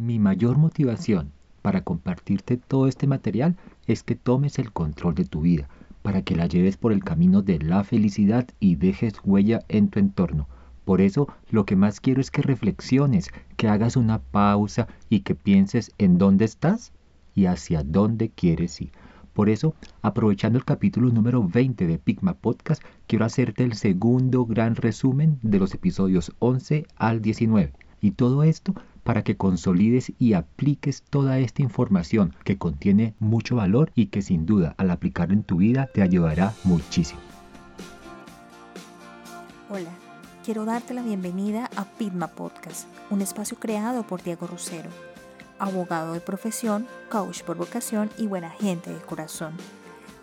Mi mayor motivación para compartirte todo este material es que tomes el control de tu vida, para que la lleves por el camino de la felicidad y dejes huella en tu entorno. Por eso lo que más quiero es que reflexiones, que hagas una pausa y que pienses en dónde estás y hacia dónde quieres ir. Por eso, aprovechando el capítulo número 20 de Pigma Podcast, quiero hacerte el segundo gran resumen de los episodios 11 al 19. Y todo esto para que consolides y apliques toda esta información que contiene mucho valor y que sin duda al aplicarlo en tu vida te ayudará muchísimo. Hola, quiero darte la bienvenida a Pigma Podcast, un espacio creado por Diego Rosero abogado de profesión, coach por vocación y buena gente de corazón.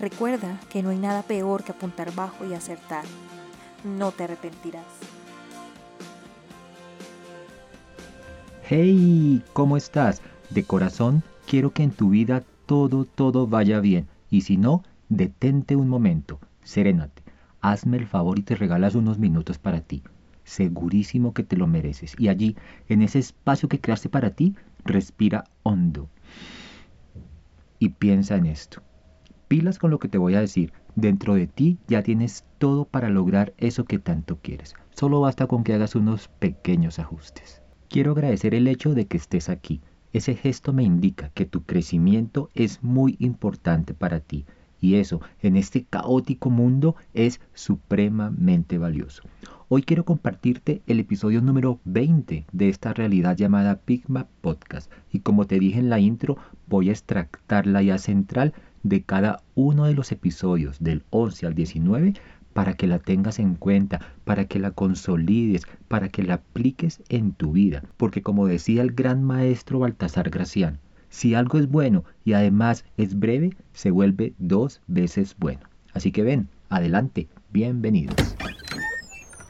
Recuerda que no hay nada peor que apuntar bajo y acertar. No te arrepentirás. Hey, ¿cómo estás? De corazón, quiero que en tu vida todo, todo vaya bien. Y si no, detente un momento, serénate. Hazme el favor y te regalas unos minutos para ti. Segurísimo que te lo mereces. Y allí, en ese espacio que creaste para ti, respira hondo y piensa en esto. Pilas con lo que te voy a decir. Dentro de ti ya tienes todo para lograr eso que tanto quieres. Solo basta con que hagas unos pequeños ajustes. Quiero agradecer el hecho de que estés aquí. Ese gesto me indica que tu crecimiento es muy importante para ti y eso en este caótico mundo es supremamente valioso. Hoy quiero compartirte el episodio número 20 de esta realidad llamada Pigma Podcast. Y como te dije en la intro, voy a extractar la idea central de cada uno de los episodios del 11 al 19 para que la tengas en cuenta, para que la consolides, para que la apliques en tu vida. Porque como decía el gran maestro Baltasar Gracián, si algo es bueno y además es breve, se vuelve dos veces bueno. Así que ven, adelante, bienvenidos.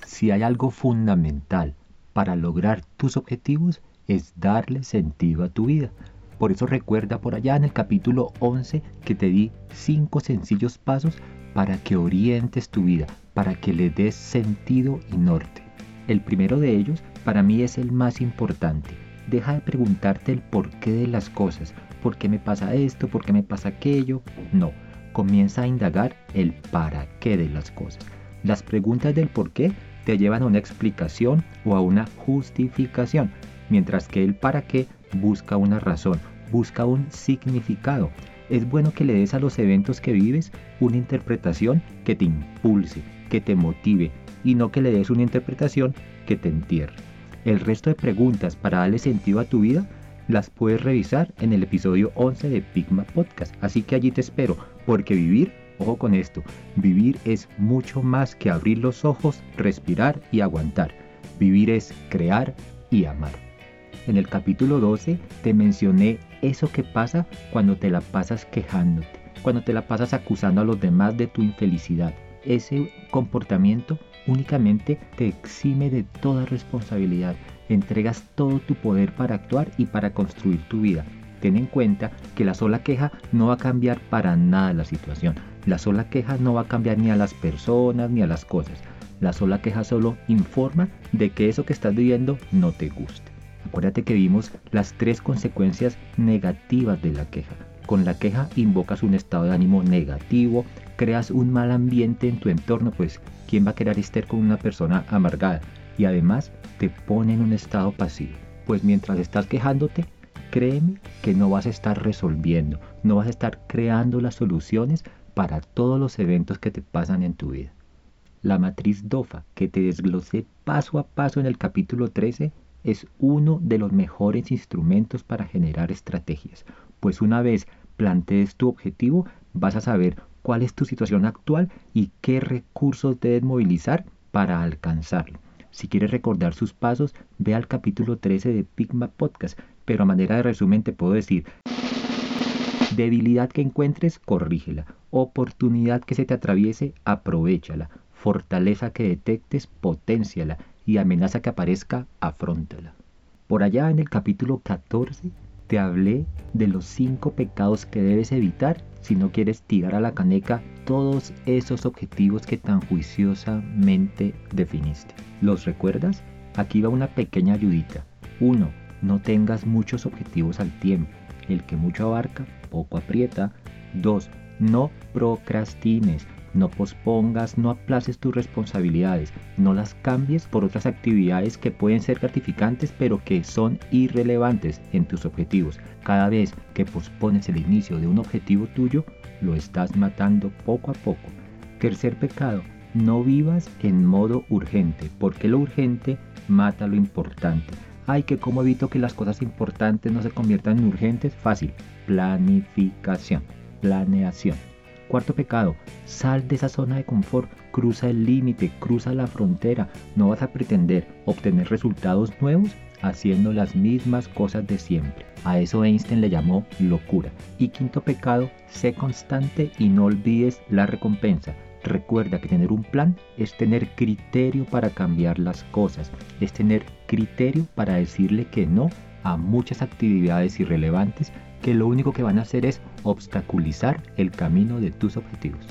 Si hay algo fundamental para lograr tus objetivos, es darle sentido a tu vida. Por eso recuerda por allá en el capítulo 11 que te di cinco sencillos pasos para que orientes tu vida, para que le des sentido y norte. El primero de ellos para mí es el más importante. Deja de preguntarte el porqué de las cosas, por qué me pasa esto, por qué me pasa aquello. No, comienza a indagar el para qué de las cosas. Las preguntas del por qué te llevan a una explicación o a una justificación, mientras que el para qué busca una razón, busca un significado. Es bueno que le des a los eventos que vives una interpretación que te impulse, que te motive y no que le des una interpretación que te entierre. El resto de preguntas para darle sentido a tu vida las puedes revisar en el episodio 11 de Pigma Podcast. Así que allí te espero, porque vivir Ojo con esto, vivir es mucho más que abrir los ojos, respirar y aguantar. Vivir es crear y amar. En el capítulo 12 te mencioné eso que pasa cuando te la pasas quejándote, cuando te la pasas acusando a los demás de tu infelicidad. Ese comportamiento únicamente te exime de toda responsabilidad. Entregas todo tu poder para actuar y para construir tu vida. Ten en cuenta que la sola queja no va a cambiar para nada la situación. La sola queja no va a cambiar ni a las personas ni a las cosas. La sola queja solo informa de que eso que estás viviendo no te gusta. Acuérdate que vimos las tres consecuencias negativas de la queja. Con la queja invocas un estado de ánimo negativo, creas un mal ambiente en tu entorno, pues ¿quién va a querer estar con una persona amargada? Y además te pone en un estado pasivo. Pues mientras estás quejándote, créeme que no vas a estar resolviendo, no vas a estar creando las soluciones para todos los eventos que te pasan en tu vida. La matriz DOFA, que te desglosé paso a paso en el capítulo 13, es uno de los mejores instrumentos para generar estrategias, pues una vez plantees tu objetivo, vas a saber cuál es tu situación actual y qué recursos debes movilizar para alcanzarlo. Si quieres recordar sus pasos, ve al capítulo 13 de Pigma Podcast, pero a manera de resumen te puedo decir Debilidad que encuentres, corrígela. Oportunidad que se te atraviese, aprovechala. Fortaleza que detectes, potenciala. Y amenaza que aparezca, afrontala. Por allá en el capítulo 14 te hablé de los cinco pecados que debes evitar si no quieres tirar a la caneca todos esos objetivos que tan juiciosamente definiste. ¿Los recuerdas? Aquí va una pequeña ayudita. 1. No tengas muchos objetivos al tiempo. El que mucho abarca, poco aprieta. 2. No procrastines. No pospongas, no aplaces tus responsabilidades, no las cambies por otras actividades que pueden ser gratificantes pero que son irrelevantes en tus objetivos. Cada vez que pospones el inicio de un objetivo tuyo, lo estás matando poco a poco. Tercer pecado, no vivas en modo urgente, porque lo urgente mata lo importante. Ay, que cómo evito que las cosas importantes no se conviertan en urgentes. Fácil, planificación, planeación. Cuarto pecado, sal de esa zona de confort, cruza el límite, cruza la frontera. No vas a pretender obtener resultados nuevos haciendo las mismas cosas de siempre. A eso Einstein le llamó locura. Y quinto pecado, sé constante y no olvides la recompensa. Recuerda que tener un plan es tener criterio para cambiar las cosas, es tener criterio para decirle que no a muchas actividades irrelevantes que lo único que van a hacer es obstaculizar el camino de tus objetivos.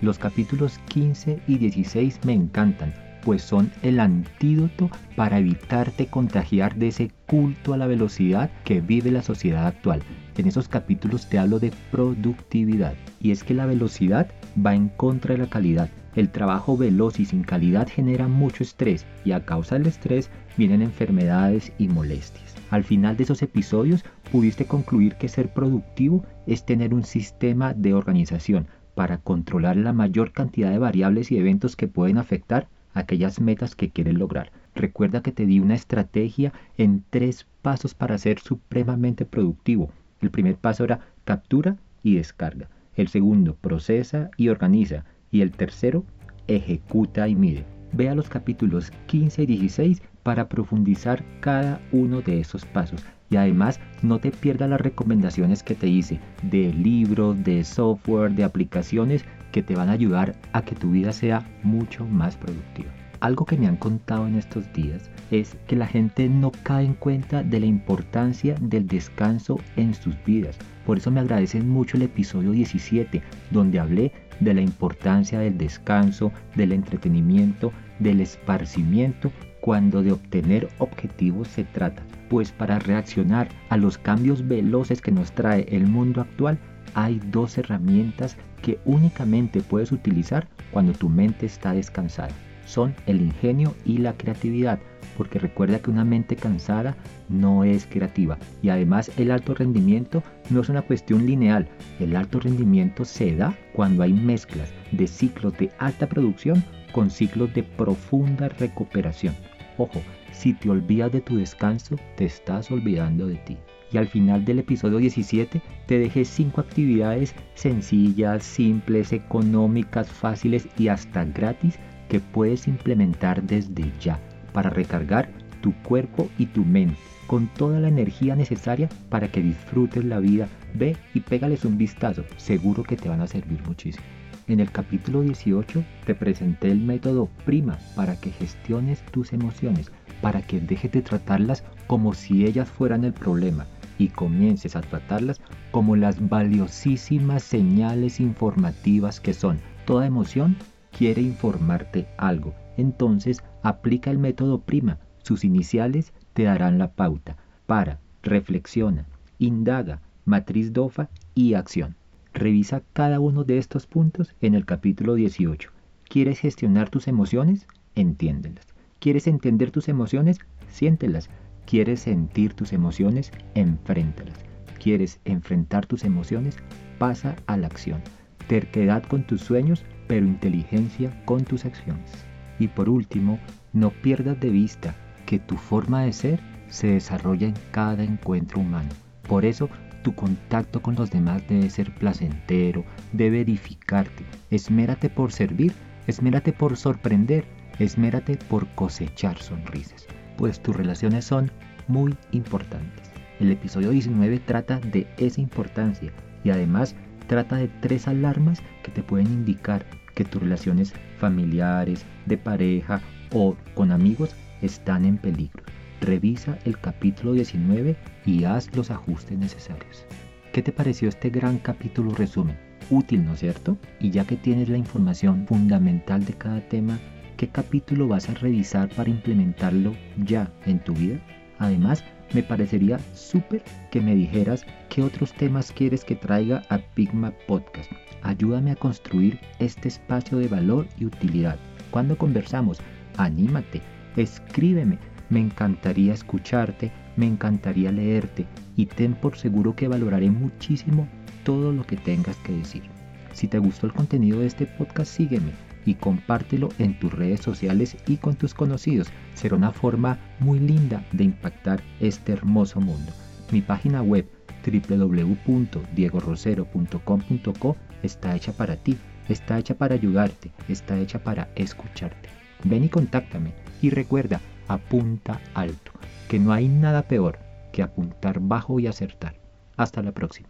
Los capítulos 15 y 16 me encantan, pues son el antídoto para evitarte contagiar de ese culto a la velocidad que vive la sociedad actual. En esos capítulos te hablo de productividad, y es que la velocidad va en contra de la calidad. El trabajo veloz y sin calidad genera mucho estrés, y a causa del estrés vienen enfermedades y molestias. Al final de esos episodios pudiste concluir que ser productivo es tener un sistema de organización para controlar la mayor cantidad de variables y eventos que pueden afectar aquellas metas que quieres lograr. Recuerda que te di una estrategia en tres pasos para ser supremamente productivo. El primer paso era captura y descarga. El segundo, procesa y organiza. Y el tercero, ejecuta y mide. Vea los capítulos 15 y 16 para profundizar cada uno de esos pasos. Y además no te pierdas las recomendaciones que te hice de libros, de software, de aplicaciones que te van a ayudar a que tu vida sea mucho más productiva. Algo que me han contado en estos días es que la gente no cae en cuenta de la importancia del descanso en sus vidas. Por eso me agradecen mucho el episodio 17, donde hablé de la importancia del descanso, del entretenimiento, del esparcimiento cuando de obtener objetivos se trata. Pues para reaccionar a los cambios veloces que nos trae el mundo actual, hay dos herramientas que únicamente puedes utilizar cuando tu mente está descansada son el ingenio y la creatividad, porque recuerda que una mente cansada no es creativa y además el alto rendimiento no es una cuestión lineal, el alto rendimiento se da cuando hay mezclas de ciclos de alta producción con ciclos de profunda recuperación. Ojo, si te olvidas de tu descanso, te estás olvidando de ti. Y al final del episodio 17 te dejé 5 actividades sencillas, simples, económicas, fáciles y hasta gratis que puedes implementar desde ya para recargar tu cuerpo y tu mente con toda la energía necesaria para que disfrutes la vida. Ve y pégales un vistazo, seguro que te van a servir muchísimo. En el capítulo 18 te presenté el método prima para que gestiones tus emociones, para que dejes de tratarlas como si ellas fueran el problema y comiences a tratarlas como las valiosísimas señales informativas que son. Toda emoción quiere informarte algo. Entonces aplica el método prima. Sus iniciales te darán la pauta. Para, reflexiona, indaga, matriz DOFA y acción. Revisa cada uno de estos puntos en el capítulo 18. ¿Quieres gestionar tus emociones? Entiéndelas. ¿Quieres entender tus emociones? Siéntelas. ¿Quieres sentir tus emociones? Enfréntalas. ¿Quieres enfrentar tus emociones? Pasa a la acción. Terquedad con tus sueños pero inteligencia con tus acciones. Y por último, no pierdas de vista que tu forma de ser se desarrolla en cada encuentro humano. Por eso, tu contacto con los demás debe ser placentero, debe edificarte. Esmérate por servir, esmérate por sorprender, esmérate por cosechar sonrisas, pues tus relaciones son muy importantes. El episodio 19 trata de esa importancia y además trata de tres alarmas que te pueden indicar que tus relaciones familiares, de pareja o con amigos están en peligro. Revisa el capítulo 19 y haz los ajustes necesarios. ¿Qué te pareció este gran capítulo resumen? Útil, ¿no es cierto? Y ya que tienes la información fundamental de cada tema, ¿qué capítulo vas a revisar para implementarlo ya en tu vida? Además, me parecería súper que me dijeras qué otros temas quieres que traiga a Pigma Podcast. Ayúdame a construir este espacio de valor y utilidad. Cuando conversamos, anímate, escríbeme. Me encantaría escucharte, me encantaría leerte y ten por seguro que valoraré muchísimo todo lo que tengas que decir. Si te gustó el contenido de este podcast, sígueme y compártelo en tus redes sociales y con tus conocidos. Será una forma muy linda de impactar este hermoso mundo. Mi página web www.diegorosero.com.co está hecha para ti, está hecha para ayudarte, está hecha para escucharte. Ven y contáctame y recuerda, apunta alto, que no hay nada peor que apuntar bajo y acertar. Hasta la próxima.